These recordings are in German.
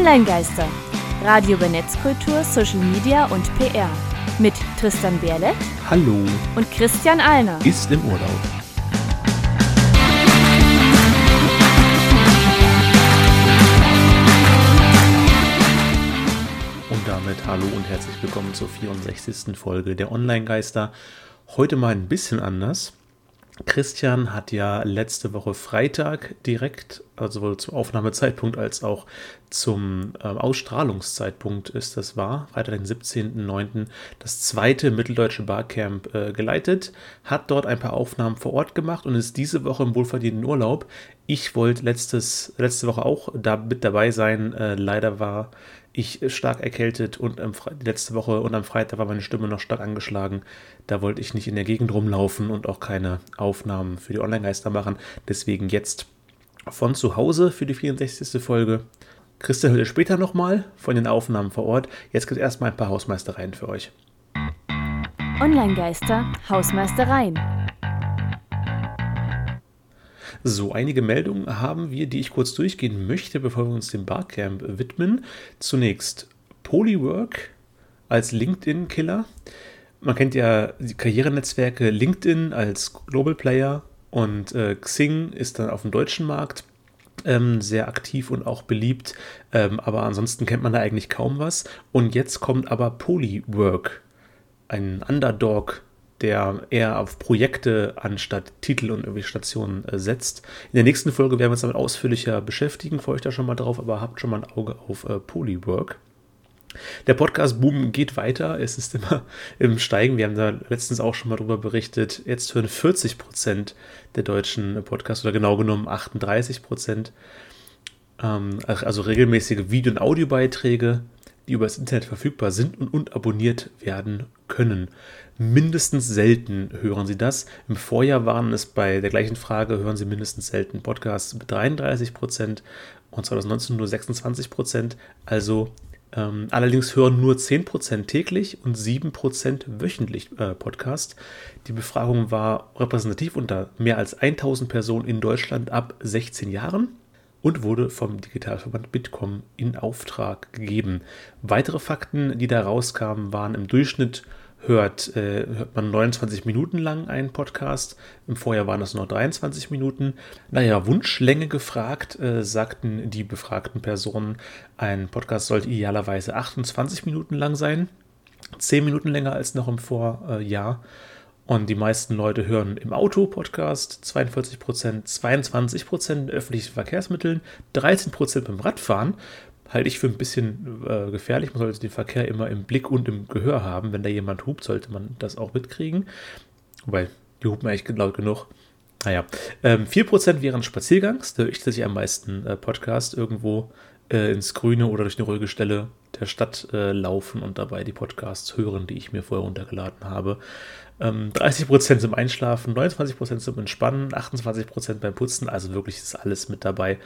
Online-Geister. Radio über Netzkultur, Social Media und PR. Mit Tristan Berlet. Hallo. Und Christian Alner. Ist im Urlaub. Und damit hallo und herzlich willkommen zur 64. Folge der Online-Geister. Heute mal ein bisschen anders. Christian hat ja letzte Woche Freitag direkt, also sowohl zum Aufnahmezeitpunkt als auch zum äh, Ausstrahlungszeitpunkt ist das wahr, Freitag den 17.09. das zweite Mitteldeutsche Barcamp äh, geleitet, hat dort ein paar Aufnahmen vor Ort gemacht und ist diese Woche im wohlverdienten Urlaub. Ich wollte letzte Woche auch da mit dabei sein, äh, leider war ich stark erkältet und am letzte Woche und am Freitag war meine Stimme noch stark angeschlagen. Da wollte ich nicht in der Gegend rumlaufen und auch keine Aufnahmen für die Online-Geister machen. Deswegen jetzt von zu Hause für die 64. Folge. Christian hört später nochmal von den Aufnahmen vor Ort. Jetzt gibt es erstmal ein paar Hausmeistereien für euch. Online-Geister, Hausmeistereien. So, einige Meldungen haben wir, die ich kurz durchgehen möchte, bevor wir uns dem Barcamp widmen. Zunächst Polywork als LinkedIn-Killer. Man kennt ja die Karrierenetzwerke LinkedIn als Global Player und äh, Xing ist dann auf dem deutschen Markt ähm, sehr aktiv und auch beliebt, ähm, aber ansonsten kennt man da eigentlich kaum was. Und jetzt kommt aber Polywork, ein Underdog der eher auf Projekte anstatt Titel und irgendwie Stationen äh, setzt. In der nächsten Folge werden wir uns damit ausführlicher beschäftigen, freue ich da schon mal drauf, aber habt schon mal ein Auge auf äh, Polywork. Der Podcast-Boom geht weiter, es ist immer im Steigen. Wir haben da letztens auch schon mal drüber berichtet. Jetzt hören 40 Prozent der deutschen Podcasts oder genau genommen 38 Prozent, ähm, also regelmäßige Video- und Audiobeiträge, die über das Internet verfügbar sind und, und abonniert werden können mindestens selten hören Sie das. Im Vorjahr waren es bei der gleichen Frage, hören Sie mindestens selten Podcasts mit 33 Prozent und 2019 nur 26 Prozent. Also ähm, allerdings hören nur 10 Prozent täglich und 7 Prozent wöchentlich äh, Podcast. Die Befragung war repräsentativ unter mehr als 1000 Personen in Deutschland ab 16 Jahren und wurde vom Digitalverband Bitkom in Auftrag gegeben. Weitere Fakten, die da rauskamen, waren im Durchschnitt hört, äh, hört man 29 Minuten lang einen Podcast. Im Vorjahr waren das nur 23 Minuten. Naja, Wunschlänge gefragt, äh, sagten die befragten Personen, ein Podcast sollte idealerweise 28 Minuten lang sein. 10 Minuten länger als noch im Vorjahr. Und die meisten Leute hören im Auto Podcast, 42 Prozent, 22 Prozent in öffentlichen Verkehrsmitteln, 13 Prozent beim Radfahren halte ich für ein bisschen äh, gefährlich. Man sollte den Verkehr immer im Blick und im Gehör haben. Wenn da jemand hupt, sollte man das auch mitkriegen. Wobei, die hupen eigentlich laut genug. Naja, ähm, 4% während Spaziergangs. Da höre ich am meisten äh, Podcast irgendwo äh, ins Grüne oder durch eine ruhige Stelle der Stadt äh, laufen und dabei die Podcasts hören, die ich mir vorher runtergeladen habe. Ähm, 30% zum Einschlafen, 29% zum Entspannen, 28% beim Putzen. Also wirklich ist alles mit dabei.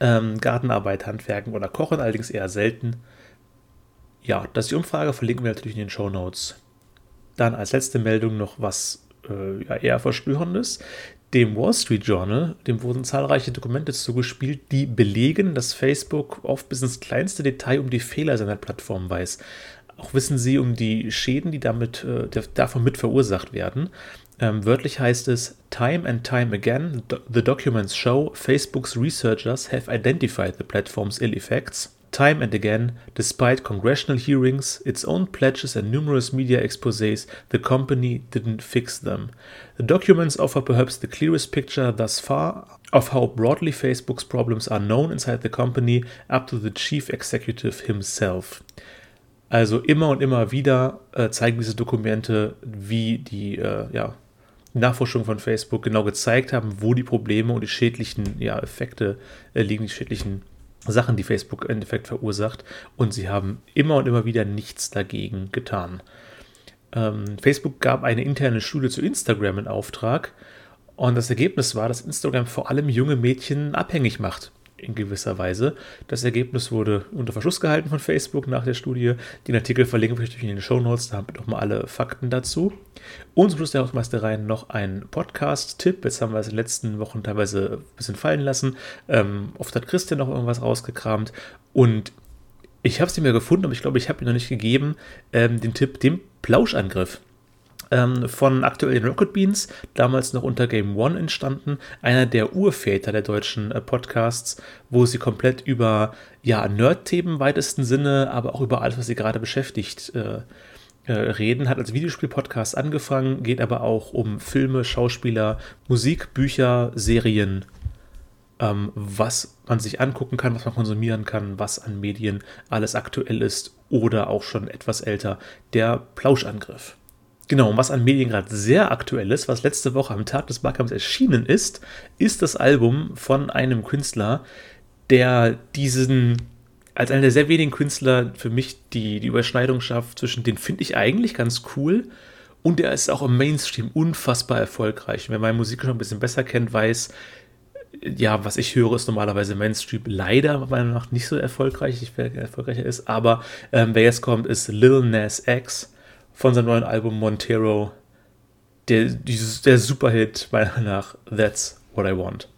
Ähm, Gartenarbeit, Handwerken oder Kochen allerdings eher selten. Ja, das ist die Umfrage, verlinken wir natürlich in den Show Notes. Dann als letzte Meldung noch was äh, ja, eher Verstörendes. Dem Wall Street Journal, dem wurden zahlreiche Dokumente zugespielt, die belegen, dass Facebook oft bis ins kleinste Detail um die Fehler seiner Plattform weiß. Auch wissen sie um die Schäden, die damit, äh, davon mit verursacht werden. Ähm, wörtlich heißt es, Time and time again, the documents show Facebook's researchers have identified the platform's ill effects. Time and again, despite congressional hearings, its own pledges, and numerous media exposés, the company didn't fix them. The documents offer perhaps the clearest picture thus far of how broadly Facebook's problems are known inside the company, up to the chief executive himself. Also immer und immer wieder äh, zeigen diese Dokumente, wie die äh, ja, Nachforschungen von Facebook genau gezeigt haben, wo die Probleme und die schädlichen ja, Effekte äh, liegen, die schädlichen Sachen, die Facebook im Endeffekt verursacht. Und sie haben immer und immer wieder nichts dagegen getan. Ähm, Facebook gab eine interne Studie zu Instagram in Auftrag. Und das Ergebnis war, dass Instagram vor allem junge Mädchen abhängig macht in gewisser Weise. Das Ergebnis wurde unter Verschluss gehalten von Facebook nach der Studie. Den Artikel verlinken wir euch in den Show Notes, da haben wir nochmal alle Fakten dazu. Und zum Schluss der Hausmeistereien noch ein Podcast-Tipp. Jetzt haben wir es in den letzten Wochen teilweise ein bisschen fallen lassen. Ähm, oft hat Christian noch irgendwas rausgekramt. Und ich habe es nicht mehr gefunden, aber ich glaube, ich habe ihn noch nicht gegeben. Ähm, den Tipp, den Plauschangriff ähm, von aktuell den Rocket Beans, damals noch unter Game One entstanden, einer der Urväter der deutschen äh, Podcasts, wo sie komplett über ja, Nerd-Themen im weitesten Sinne, aber auch über alles, was sie gerade beschäftigt, äh, äh, reden. Hat als Videospiel-Podcast angefangen, geht aber auch um Filme, Schauspieler, Musik, Bücher, Serien, ähm, was man sich angucken kann, was man konsumieren kann, was an Medien alles aktuell ist oder auch schon etwas älter. Der Plauschangriff. Genau, und was an Medien gerade sehr aktuell ist, was letzte Woche am Tag des Barcamps erschienen ist, ist das Album von einem Künstler, der diesen, als einer der sehr wenigen Künstler für mich die, die Überschneidung schafft zwischen den finde ich eigentlich ganz cool und der ist auch im Mainstream unfassbar erfolgreich. Wer meine Musik schon ein bisschen besser kennt, weiß, ja, was ich höre, ist normalerweise Mainstream leider meiner Meinung nach nicht so erfolgreich, ich wer erfolgreicher ist, aber ähm, wer jetzt kommt, ist Lil Nas X von seinem neuen Album Montero. Der, dieses, der Superhit meiner Meinung nach That's What I Want.